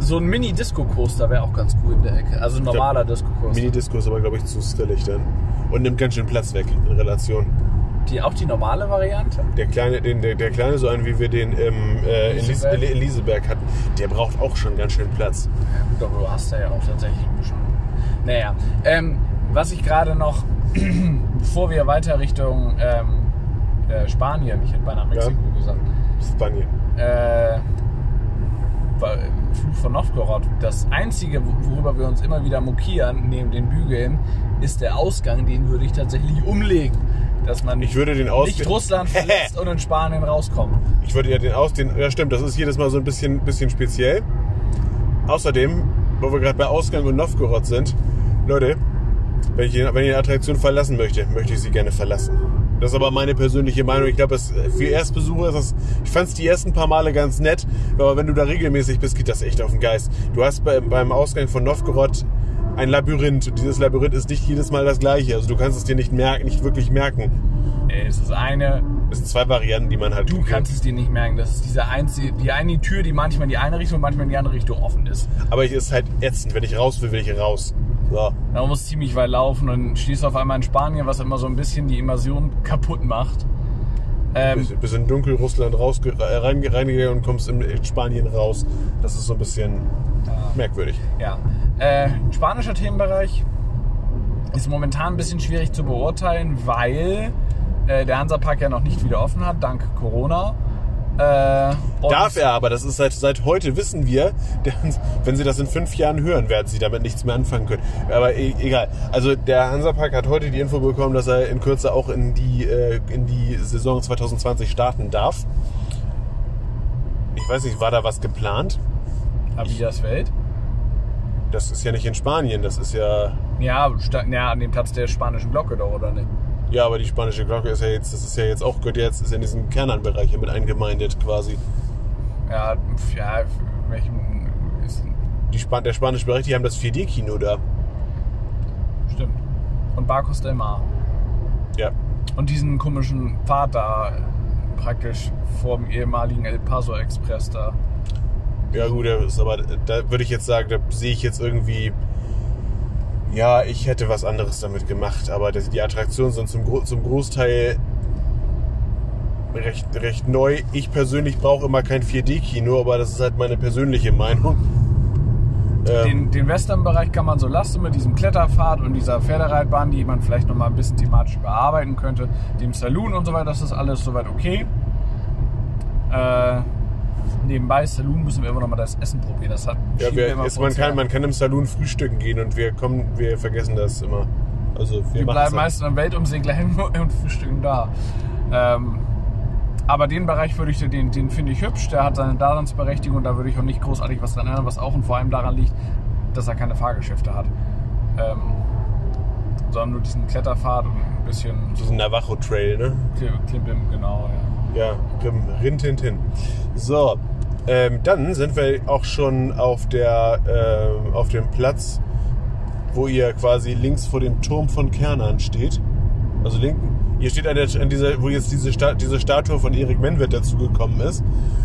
So ein Mini-Disco-Coaster wäre auch ganz cool in der Ecke. Also ein normaler Disco-Coaster. Mini-Disco ist aber, glaube ich, zu thrillig dann. Und nimmt ganz schön Platz weg in Relation. Die, auch die normale Variante? Der kleine, den, der, der kleine, so einen wie wir den im, äh, Liseberg? in Liseberg hatten, der braucht auch schon ganz schön Platz. Ja, gut, aber du hast da ja auch tatsächlich ein bisschen. Naja, ähm, was ich gerade noch, (clears throat) bevor wir weiter Richtung ähm, äh, Spanien, ich hätte beinahe Mexiko gesagt, Spanien. äh, Flug von Novgorod, das Einzige, worüber wir uns immer wieder mokieren, neben den Bügeln, ist der Ausgang, den würde ich tatsächlich umlegen. Dass man Ich würde den Aus- nicht Russland verlässt (laughs) und in Spanien rauskommt. Ich würde ja den aus, den, ja stimmt, das ist jedes Mal so ein bisschen, bisschen speziell. Außerdem, wo wir gerade bei Ausgang und Novgorod sind, Leute, wenn ich, wenn ich eine Attraktion verlassen möchte, möchte ich sie gerne verlassen. Das ist aber meine persönliche Meinung. Ich glaube, für Erstbesucher ist das, ich fand es die ersten paar Male ganz nett, aber wenn du da regelmäßig bist, geht das echt auf den Geist. Du hast bei, beim Ausgang von Novgorod ein Labyrinth und dieses Labyrinth ist nicht jedes Mal das gleiche. Also du kannst es dir nicht merken, nicht wirklich merken. Es ist eine, Es sind zwei Varianten, die man halt. du kannst es dir nicht merken. Das ist diese einzige, die eine Tür, die manchmal in die eine Richtung, manchmal in die andere Richtung offen ist. Aber es ist halt ätzend. Wenn ich raus will, will ich raus. So. Man muss ziemlich weit laufen und schließt auf einmal in Spanien, was immer so ein bisschen die Immersion kaputt macht. Ähm, Bis, bis in Dunkelrussland raus, rein, reingegangen und kommst in Spanien raus. Das ist so ein bisschen merkwürdig. Ja. Äh, spanischer Themenbereich ist momentan ein bisschen schwierig zu beurteilen, weil äh, der Hansapark ja noch nicht wieder offen hat, dank Corona. Äh, Darf er aber, das ist seit, seit heute wissen wir, (laughs) wenn Sie das in fünf Jahren hören, werden Sie damit nichts mehr anfangen können. Aber e egal. Also der Hansapark hat heute die Info bekommen, dass er in Kürze auch in die, äh, in die Saison 2020 starten darf. Ich weiß nicht, war da was geplant? Abidas Welt. Das ist ja nicht in Spanien, das ist ja. Ja, ja, an dem Platz der spanischen Glocke doch, oder nicht? Ja, aber die spanische Glocke ist ja jetzt, das ist ja jetzt auch, gehört jetzt ist ja in diesen Kernanbereich hier mit eingemeindet quasi. Ja, ja, welchen ist Die Span der spanische Bereich, die haben das 4D-Kino da. stimmt. Und Barcos del Mar. Ja. Und diesen komischen Pfad da äh, praktisch vor dem ehemaligen El Paso Express da. Ja gut, aber da würde ich jetzt sagen, da sehe ich jetzt irgendwie, ja, ich hätte was anderes damit gemacht, aber die Attraktionen sind zum, zum Großteil recht, recht neu. Ich persönlich brauche immer kein 4D-Kino, aber das ist halt meine persönliche Meinung. Ähm, Den, den Western-Bereich kann man so lassen mit diesem Kletterpfad und dieser Pferdereitbahn, die man vielleicht noch mal ein bisschen thematisch überarbeiten könnte. Dem Saloon und so weiter, das ist alles soweit okay. Äh, nebenbei, Saloon müssen wir immer noch mal das Essen probieren. Das hat ja, wir, immer ist, man, kann, her. man kann im Saloon frühstücken gehen und wir kommen, wir vergessen das immer. Also wir, Wir bleiben meistens am Weltumsegler hängen und (laughs) frühstücken da. Ähm, aber den Bereich würde ich, den, den finde ich hübsch, der hat seine Daseinsberechtigung, da würde ich auch nicht großartig was dran ändern, was auch und vor allem daran liegt, dass er keine Fahrgeschäfte hat. Ähm, sondern nur diesen Kletterpfad und ein bisschen Das ist ein Navajo Trail, ne? Klim- Klimbim, genau. Ja. Ja, Rintintin. So, ähm, dann sind wir auch schon auf, der, ähm, auf dem Platz, wo ihr quasi links vor dem Turm von Kernan steht. Also link, hier steht an, der, an dieser, wo jetzt diese, Sta diese Statue von Erik Menwet dazugekommen ist.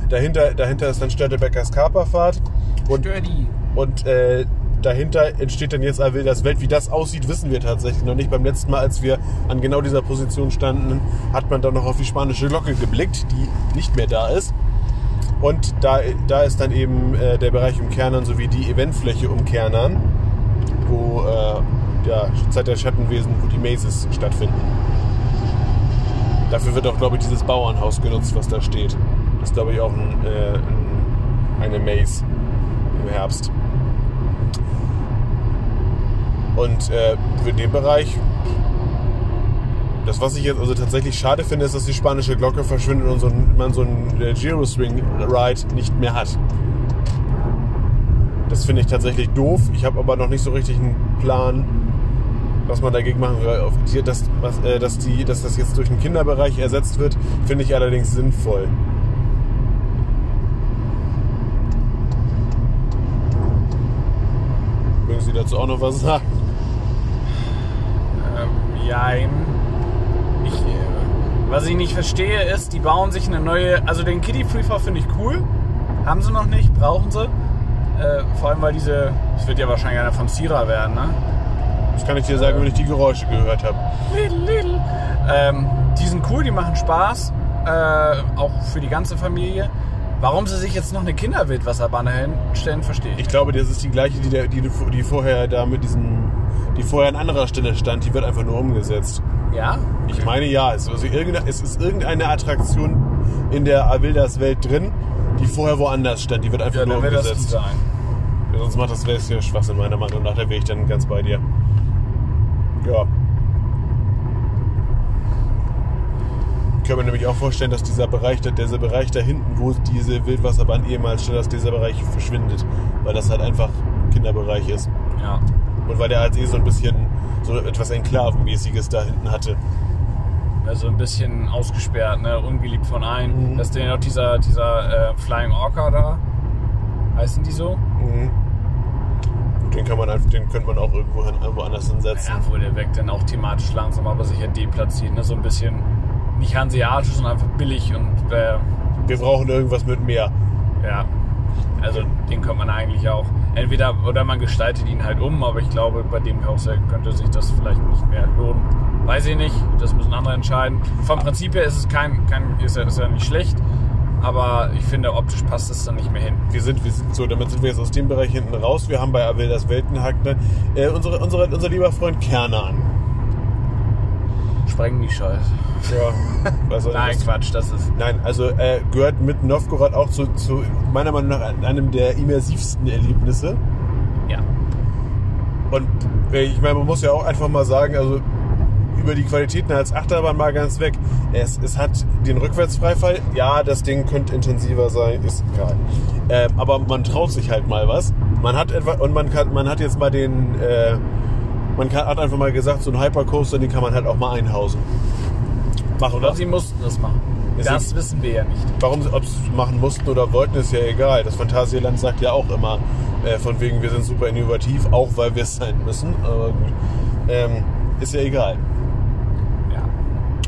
Dahinter, dahinter ist dann Störtebeckers Kaperfahrt. Und, Stör die. und äh, dahinter entsteht dann jetzt das Welt. Wie das aussieht, wissen wir tatsächlich noch nicht. Beim letzten Mal, als wir an genau dieser Position standen, hat man dann noch auf die spanische Glocke geblickt, die nicht mehr da ist. Und da, da ist dann eben äh, der Bereich um Kernan sowie die Eventfläche um Kernan, wo äh, ja, Zeit der Schattenwesen, wo die Mazes stattfinden. Dafür wird auch, glaube ich, dieses Bauernhaus genutzt, was da steht. Das ist, glaube ich, auch ein, äh, ein, eine Maze im Herbst. Und äh, für den Bereich, das was ich jetzt also tatsächlich schade finde, ist, dass die spanische Glocke verschwindet und so man so einen äh, Giro Swing Ride nicht mehr hat. Das finde ich tatsächlich doof. Ich habe aber noch nicht so richtig einen Plan, was man dagegen machen will. Dass, äh, dass, die, dass das jetzt durch einen Kinderbereich ersetzt wird, finde ich allerdings sinnvoll. Mögen Sie dazu auch noch was sagen? Jein. Ich, äh, was ich nicht verstehe ist, die bauen sich eine neue. Also den Kiddie Freefall finde ich cool. Haben sie noch nicht, brauchen sie. Äh, vor allem, weil diese. Es wird ja wahrscheinlich einer von Sierra werden, ne? Das kann ich dir sagen, wenn ich die Geräusche gehört habe. Lidl, Lidl. Ähm, die sind cool, die machen Spaß. Äh, auch für die ganze Familie. Warum sie sich jetzt noch eine Kinderwildwasserbahn hinstellen, verstehe ich. Ich glaube, das ist die gleiche, die, der, die, die vorher da mit diesen, die vorher an anderer Stelle stand, die wird einfach nur umgesetzt. Ja? Ich meine ja, es, also irgendeine, es ist irgendeine Attraktion in der Avildas Welt drin, die vorher woanders stand, die wird einfach Ja, nur wird das umgesetzt. sein. Ja, sonst macht das wäre ja Schwachsinn meiner Meinung nach, da wäre ich dann ganz bei dir. Ja. Ich kann mir nämlich auch vorstellen, dass dieser Bereich, da- dieser Bereich da hinten, wo diese Wildwasserbahn ehemals stand, dass dieser Bereich verschwindet. Weil das halt einfach Kinderbereich ist. Ja. Und weil der halt eh so ein bisschen so etwas Enklavenmäßiges da hinten hatte. Also ein bisschen ausgesperrt, ne? ungeliebt von allen. Mhm. Das ist ja noch dieser, dieser äh, Flying Orca da. Heißen die so? Mhm. Den kann man einfach, den könnte man auch irgendwo hin, irgendwo anders hinsetzen. Ja, wo der weg dann auch thematisch langsam, aber sicher deplatziert. Ne? So ein bisschen nicht hanseatisch, sondern einfach billig und äh, Wir brauchen irgendwas mit mehr. ja. Also den könnte man eigentlich auch. Entweder oder man gestaltet ihn halt um, aber ich glaube, bei dem Karussell könnte sich das vielleicht nicht mehr lohnen. Weiß ich nicht, das müssen andere entscheiden. Vom Prinzip her ist es kein, kein ist, ja, ist ja nicht schlecht, aber ich finde, optisch passt es dann nicht mehr hin. Wir sind, wir sind so, damit sind wir jetzt aus dem Bereich hinten raus. Wir haben bei Avildas Weltenhack ne, äh, unsere, unsere, unser lieber Freund Kernan. Sprengen die Scheiße. Ja. Was soll Nein, das? Quatsch, das ist. Nein, also äh, gehört mit Novgorod auch zu, zu meiner Meinung nach einem der immersivsten Erlebnisse. Ja. Und äh, ich meine, man muss ja auch einfach mal sagen, also über die Qualitäten als Achterbahn mal ganz weg. Es, es hat den Rückwärtsfreifall. Ja, das Ding könnte intensiver sein, ist egal. Ähm, aber man traut sich halt mal was. Man hat etwa und man kann, man hat jetzt mal den, äh, man kann, hat einfach mal gesagt, so ein Hypercoaster, den kann man halt auch mal einhausen. Mach Oder sie mussten das machen. Es Das ist- wissen wir ja nicht. Warum, ob sie es machen mussten oder wollten, ist ja egal. Das Phantasialand sagt ja auch immer, äh, von wegen, wir sind super innovativ, auch weil wir es sein müssen. Aber gut, ähm, ist ja egal.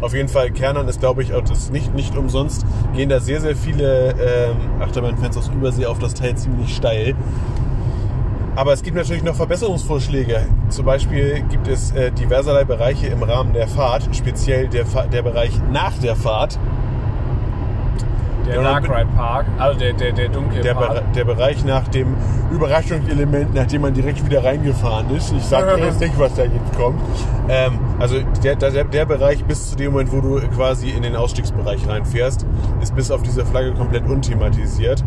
Auf jeden Fall, Kernern ist, glaube ich, auch das ist nicht, nicht umsonst, gehen da sehr, sehr viele ähm, Achterbahnfans aus Übersee auf das Teil ziemlich steil. Aber es gibt natürlich noch Verbesserungsvorschläge. Zum Beispiel gibt es äh, diverserlei Bereiche im Rahmen der Fahrt, speziell der, der Bereich nach der Fahrt. Der Dark Ride Park, also der, der, der dunkle Der, Park. Der Bereich nach dem Überraschungselement, nachdem man direkt wieder reingefahren ist. Ich sage (laughs) jetzt nicht, was da jetzt kommt. Ähm, also der, der, der Bereich bis zu dem Moment, wo du quasi in den Ausstiegsbereich reinfährst, ist bis auf diese Flagge komplett unthematisiert.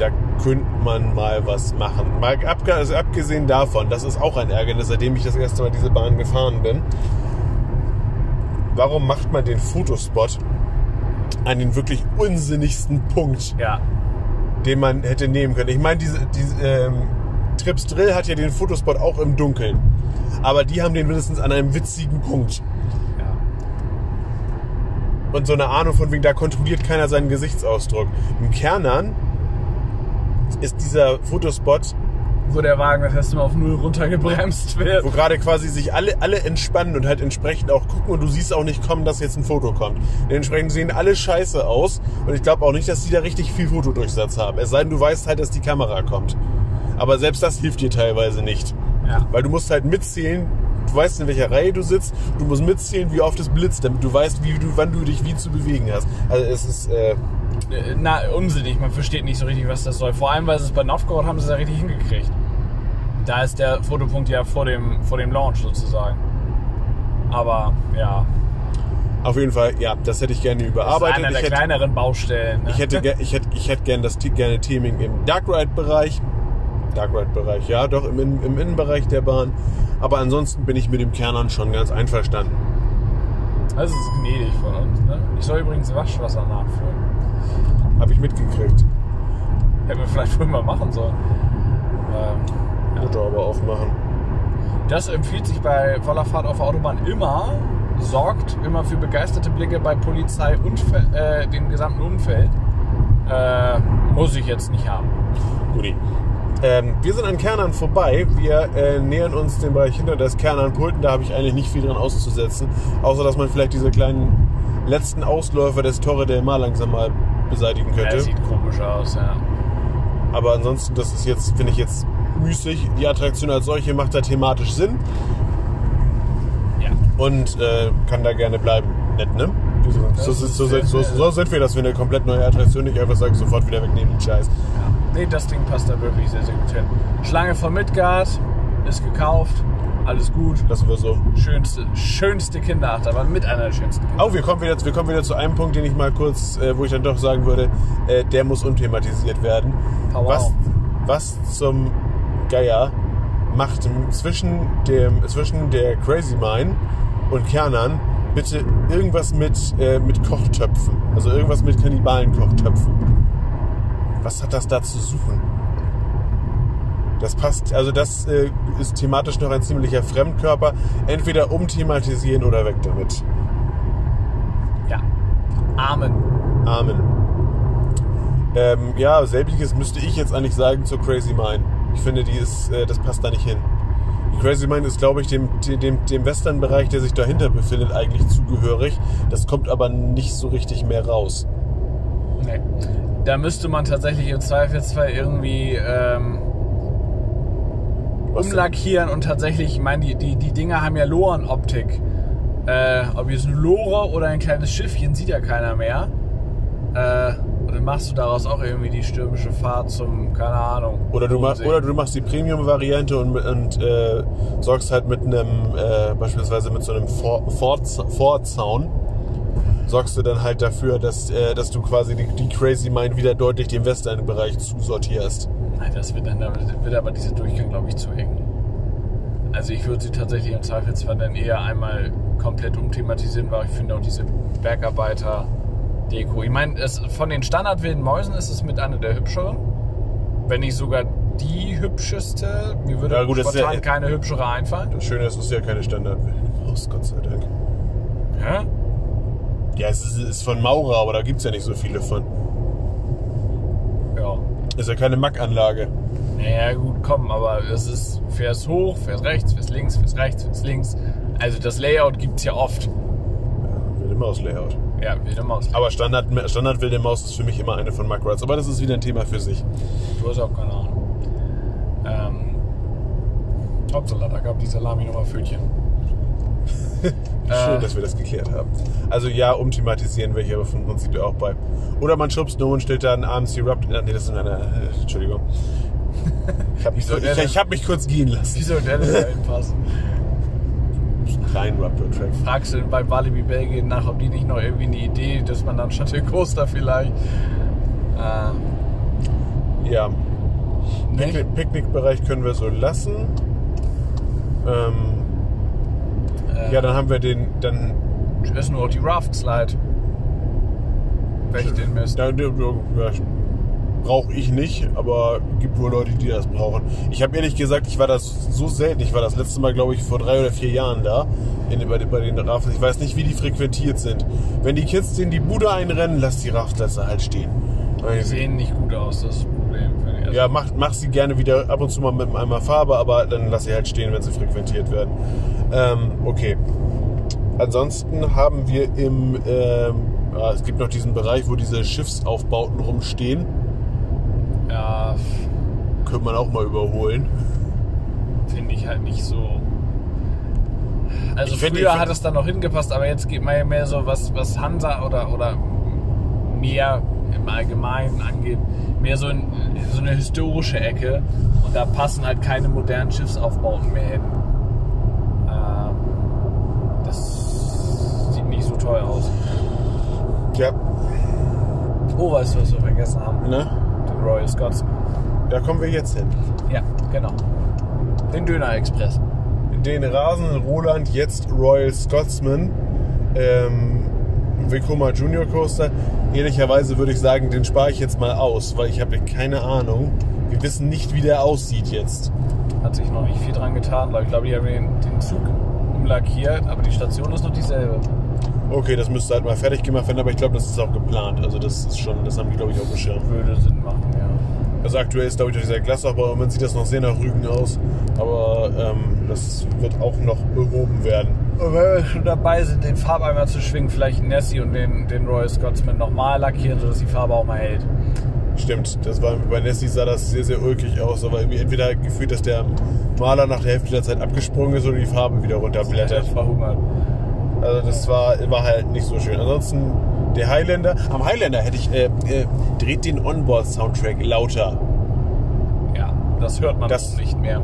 Da könnte man mal was machen. Mal also abgesehen davon, das ist auch ein Ärgernis, seitdem ich das erste Mal diese Bahn gefahren bin. Warum macht man den Fotospot an den wirklich unsinnigsten Punkt? Ja. den man hätte nehmen können. Ich meine, diese, diese ähm, Trips Drill hat ja den Fotospot auch im Dunkeln. Aber die haben den mindestens an einem witzigen Punkt. ja. Und so eine Ahnung von wegen, da kontrolliert keiner seinen Gesichtsausdruck. Im Kernern ist dieser Fotospot, Wo der Wagen das erste Mal auf Null runtergebremst wird. wo gerade quasi sich alle, alle entspannen und halt entsprechend auch gucken und du siehst auch nicht kommen, dass jetzt ein Foto kommt. Dementsprechend sehen alle scheiße aus und ich glaube auch nicht, dass die da richtig viel Fotodurchsatz haben. Es sei denn, du weißt halt, dass die Kamera kommt. Aber selbst das hilft dir teilweise nicht. Ja. Weil du musst halt mitzählen, du weißt in welcher Reihe du sitzt, du musst mitzählen, wie oft es blitzt, damit du weißt, wie du, wann du dich wie zu bewegen hast. Also es ist, Äh, Na, unsinnig. Man versteht nicht so richtig, was das soll. Vor allem, weil sie es bei Novgorod haben sie es ja richtig hingekriegt. Da ist der Fotopunkt ja vor dem, vor dem Launch sozusagen. Aber ja, auf jeden Fall, ja, das hätte ich gerne das ist überarbeitet. einer Ich der hätte, kleineren Baustellen. Ne? ich hätte, ich hätte, ich hätte gerne das gerne Theming im Dark Ride Bereich. Dark Ride Bereich, ja, doch im, im Innenbereich der Bahn. Aber ansonsten bin ich mit dem Kernern schon ganz einverstanden. Das ist gnädig von uns. Ne? Ich soll übrigens Waschwasser nachfüllen. Habe ich mitgekriegt. Hätten wir vielleicht früher mal machen sollen. Ähm, Motor aber aufmachen. Das empfiehlt sich bei voller Fahrt auf der Autobahn immer, sorgt immer für begeisterte Blicke bei Polizei und äh, dem gesamten Umfeld. Äh, muss ich jetzt nicht haben. Guti. Ähm, wir sind an Kernern vorbei. Wir äh, nähern uns dem Bereich hinter das Kernern-Pulten. Da habe ich eigentlich nicht viel dran auszusetzen. Außer, dass man vielleicht diese kleinen letzten Ausläufer des Torre del Mar langsam mal beseitigen Er könnte. sieht komisch aus, ja. Aber ansonsten, das ist jetzt, finde ich jetzt müßig. Die Attraktion als solche macht da thematisch Sinn Ja. und äh, kann da gerne bleiben. Nett, ne? So, so, ist so, sehr, so, sehr- so sind wir, dass wir eine komplett neue Attraktion nicht einfach sagen, sofort wieder wegnehmen, den Scheiß. ja. Nee, das Ding passt da wirklich sehr, sehr gut hin. Schlange von Midgard ist gekauft. Alles gut. Lassen wir so. Schönste, schönste Kinderachterbahn mit einer der schönsten Kinder. Oh, wir kommen wieder, wir kommen wieder zu einem Punkt, den ich mal kurz, äh, wo ich dann doch sagen würde, äh, der muss unthematisiert werden. Oh, wow. Was, was zum Geier macht zwischen, dem, zwischen der Crazy Mine und Kernern bitte irgendwas mit, äh, mit Kochtöpfen? Also irgendwas mit Kannibalen-Kochtöpfen. Was hat das da zu suchen? Das passt, also das äh, ist thematisch noch ein ziemlicher Fremdkörper. Entweder umthematisieren oder weg damit. Ja. Amen. Amen. Ähm, ja, selbiges müsste ich jetzt eigentlich sagen zur Crazy Mine. Ich finde, die ist, äh, das passt da nicht hin. Die Crazy Mine ist, glaube ich, dem, dem, dem Western-Bereich, der sich dahinter befindet, eigentlich zugehörig. Das kommt aber nicht so richtig mehr raus. Nee. Da müsste man tatsächlich im Zweifelsfall irgendwie ähm? Umlackieren und tatsächlich, ich meine, die, die, die Dinger haben ja Loren-Optik. Äh, ob jetzt eine Lore oder ein kleines Schiffchen, sieht ja keiner mehr. Äh, und dann machst du daraus auch irgendwie die stürmische Fahrt zum, keine Ahnung. Oder du, mach, Bodensee. oder du machst die Premium-Variante und, und äh, sorgst halt mit einem, äh, beispielsweise mit so einem Vor- Vorza- Vorzaun, sorgst du dann halt dafür, dass, äh, dass du quasi die, die Crazy Mine wieder deutlich dem Western-Bereich zusortierst. Nein, das wird dann wird aber dieser Durchgang, glaube ich, zu eng. Also ich würde sie tatsächlich im Zweifelsfall dann eher einmal komplett umthematisieren, weil ich finde auch diese Bergarbeiter-Deko. Ich meine, von den standardwilden Mäusen ist es mit einer der hübscheren. Wenn nicht sogar die hübscheste. Mir würde Ja, gut, spontan ja- keine hübschere einfallen. Das Schöne ist, es ist ja keine Standard. Oh, Gott sei Dank. Ja? Ja, es ist, ist von Maurer, aber da gibt es ja nicht so viele von. Ja. Ist ja keine Mack-Anlage. Naja, gut, komm, aber es ist, fährst hoch, fährst rechts, fährst links, fährst rechts, fährst links. Also das Layout gibt's ja oft. Wilde Maus-Layout. Ja, wilde Maus. Aber Standard, Standard Wilde Maus ist für mich immer eine von Mack Rides. Aber das ist wieder ein Thema für sich. Du hast auch keine Ahnung. Ähm, Hauptsache, da gab die Salami nochmal Pfötchen. (laughs) Schön, Äh. dass wir das geklärt haben. Also ja, umthematisieren wir hier aber vom Prinzip auch bei. Oder man schubst nur und stellt da einen AMC Rupt. Nee, das ist eine. Äh, Entschuldigung. Ich habe mich, ich, ich hab mich kurz gehen lassen. Wie soll der denn da hinpassen? Kleinen Raptor-Track. Fragst du bei Walibi Belgien nach, ob die nicht noch irgendwie eine Idee, dass man dann Shuttle Coaster vielleicht. Äh, Ja. Picknick- Picknickbereich können wir so lassen. Ähm, Ja, dann haben wir den. Dann, Ich esse nur die Raft Slide. Wenn ich den Mist. ja, brauche ich nicht, aber gibt wohl Leute, die das brauchen. Ich habe ehrlich gesagt, ich war das so selten. Ich war das letzte Mal, glaube ich, vor drei oder vier Jahren da. In, bei, den- bei den Raffles. Ich weiß nicht, wie die frequentiert sind. Wenn die Kids in die Bude einrennen, lass die Raftplätze halt stehen. Die sehen nicht gut aus, das Also, Ja, mach, mach sie gerne wieder ab und zu mal mit einem Eimer Farbe, aber dann lass sie halt stehen, wenn sie frequentiert werden. Ähm, okay. Ansonsten haben wir im, ähm, ah, es gibt noch diesen Bereich, wo diese Schiffsaufbauten rumstehen. ja Könnte man auch mal überholen. finde ich halt nicht so. Also Ich früher find- hat es dann noch hingepasst, aber jetzt geht man ja mehr so, was, was Hansa oder, oder mehr im Allgemeinen angeht, mehr so, in, so eine historische Ecke und da passen halt keine modernen Schiffsaufbauten mehr hin. Ähm, das sieht nicht so toll aus. Ja. Oh, weißt du, was wir vergessen haben? Ne? Den Royal Scotsman. Da kommen wir jetzt hin. Ja, genau. Den Döner Express. Den rasenden Roland, jetzt Royal Scotsman. Ähm, Vekoma Junior Coaster. Ehrlicherweise würde ich sagen, den spare ich jetzt mal aus, weil ich habe keine Ahnung. Wir wissen nicht, wie der aussieht jetzt. Hat sich noch nicht viel dran getan, weil ich glaube, die haben den, den Zug umlackiert, aber die Station ist noch dieselbe. Okay, das müsste halt mal fertig gemacht werden, aber ich glaube, das ist auch geplant. Also das ist schon, das haben die, glaube ich, auf dem Schirm. Würde Sinn machen, ja. Also aktuell ist, glaube ich, dieser Glasaufbau, im Moment sieht das noch sehr nach Rügen aus. Aber ähm, das wird auch noch behoben werden. Und wenn wir schon dabei sind, den Farbeimer zu schwingen, vielleicht Nessie und den, den Royal Scotsman nochmal lackieren, sodass die Farbe auch mal hält. Stimmt, das war bei Nessie sah das sehr, sehr ulkig aus, aber irgendwie entweder gefühlt, dass der Maler nach der Hälfte der Zeit abgesprungen ist oder die Farbe wieder runterblättert. verhungert. Also das war, war halt nicht so schön. Ansonsten der Highlander. Am Highlander hätte ich, äh, äh, dreht den Onboard-Soundtrack lauter. Ja, das hört man Das- nicht mehr.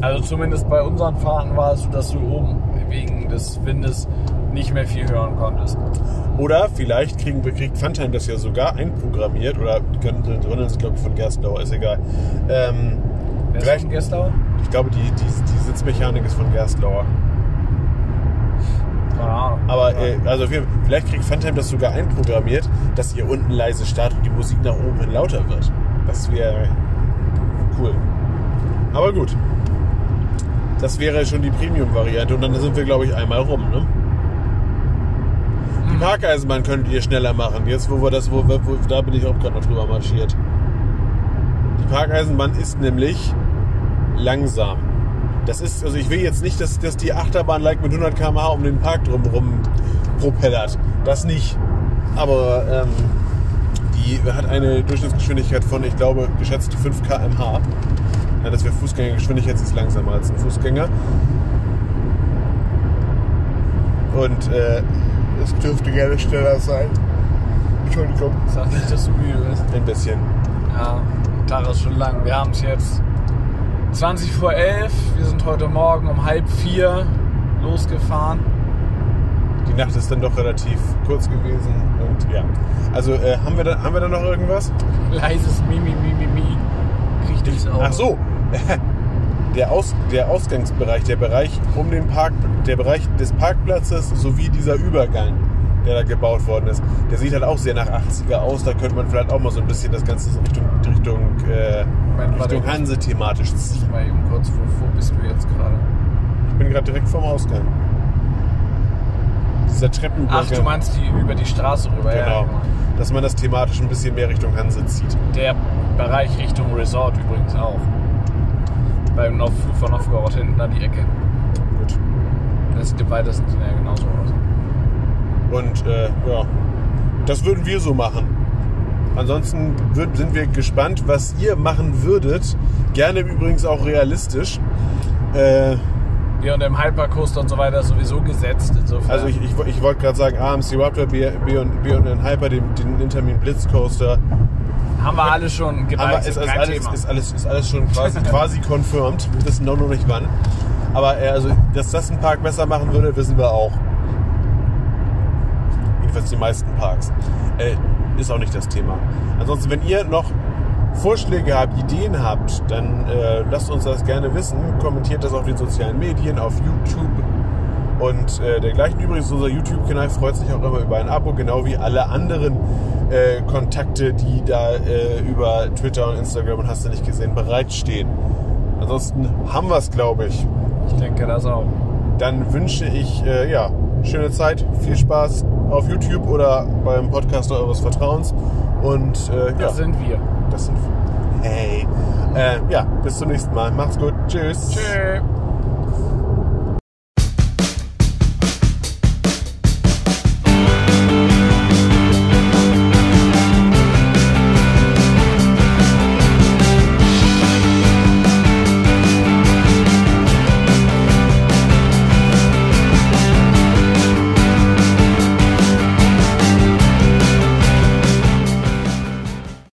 Also zumindest bei unseren Fahrten war es so, dass du oben wegen des Windes nicht mehr viel hören konntest. Oder vielleicht kriegen wir, kriegt Funtime das ja sogar einprogrammiert oder Gründen sind glaube ich von Gerstlauer, ist egal. Ähm, Wer ist vielleicht, von Gestau? ich glaube die, die, die Sitzmechanik ist von Gerstlauer. Keine Ahnung. Aber äh, also vielleicht kriegt Funtime das sogar einprogrammiert, dass ihr unten leise startet und die Musik nach oben hin lauter wird. Das wäre cool. Aber gut. Das wäre schon die Premium-Variante und dann sind wir, glaube ich, einmal rum. Ne? Die Parkeisenbahn könnt ihr schneller machen. Jetzt, wo wir das, wo, wir- wo da bin ich auch gerade noch drüber marschiert. Die Parkeisenbahn ist nämlich langsam. Das ist, also ich will jetzt nicht, dass, dass die Achterbahn like mit 100 km/h um den Park drumherum propellert. Das nicht. Aber ähm, die hat eine Durchschnittsgeschwindigkeit von, ich glaube, geschätzt 5 km/h. Ja, das wäre Fußgängergeschwindigkeit, ist langsamer als ein Fußgänger. Und äh, es dürfte gerne schneller sein. Entschuldigung. Sag nicht, dass du müde bist. Ein bisschen. Ja, Tag ist schon lang. Wir haben es jetzt 20 vor 11. Wir sind heute Morgen um halb vier losgefahren. Die Nacht ist dann doch relativ kurz gewesen. Und ja. Also äh, haben, wir da, haben wir da noch irgendwas? Leises Mimi, Mimi, Mimi. Durchs Auge. Ach so. (laughs) Der, Aus, der Ausgangsbereich, der Bereich um den Park, der Bereich des Parkplatzes sowie dieser Übergang, der da gebaut worden ist, der sieht halt auch sehr nach 80er aus. Da könnte man vielleicht auch mal so ein bisschen das Ganze so Richtung, Richtung, äh, Richtung Hanse thematisch ziehen. Mal eben kurz, wo, wo bist du jetzt gerade? Ich bin gerade direkt vorm Ausgang. dieser Treppenübergang. Ach, du meinst die über die Straße rüber, Genau. ja. Dass man das thematisch ein bisschen mehr Richtung Hanse zieht. Der Bereich Richtung Resort übrigens auch. Beim Nov von Novgorod hinten an die Ecke. Gut. Das sieht im weitesten Sinne ja genauso aus. Und äh, ja, das würden wir so machen. Ansonsten würd, sind wir gespannt, was ihr machen würdet. Gerne übrigens auch realistisch. Äh, Im Hypercoaster und so weiter sowieso gesetzt. Insofern. also ich, ich, ich wollte gerade sagen, AMC Raptor, B, B, und, B und den Hyper, den, den Intermin Blitz Coaster. haben wir alle schon Aber gewaltet. ist, ist, alles, ist, alles, ist alles schon quasi, (laughs) quasi confirmed. Wir wissen noch nur nicht wann. Aber äh, also, dass das ein Park besser machen würde, wissen wir auch. Jedenfalls die meisten Parks. Äh, ist auch nicht das Thema. Ansonsten, wenn ihr noch Vorschläge habt, Ideen habt, dann äh, lasst uns das gerne wissen. Kommentiert das auf den sozialen Medien, auf YouTube und äh, dergleichen. Übrigens, unser YouTube-Kanal freut sich auch immer über ein Abo, genau wie alle anderen äh, Kontakte, die da äh, über Twitter und Instagram und hast du nicht gesehen, bereitstehen. Ansonsten haben wir es, glaube ich. ich denke das auch. Dann wünsche ich, äh, ja, schöne Zeit, viel Spaß auf YouTube oder beim Podcaster eures Vertrauens. Und äh, ja, Das sind wir. Das sind. Hey. Äh, ja, bis zum nächsten Mal. Macht's gut. Tschüss. Tschüss.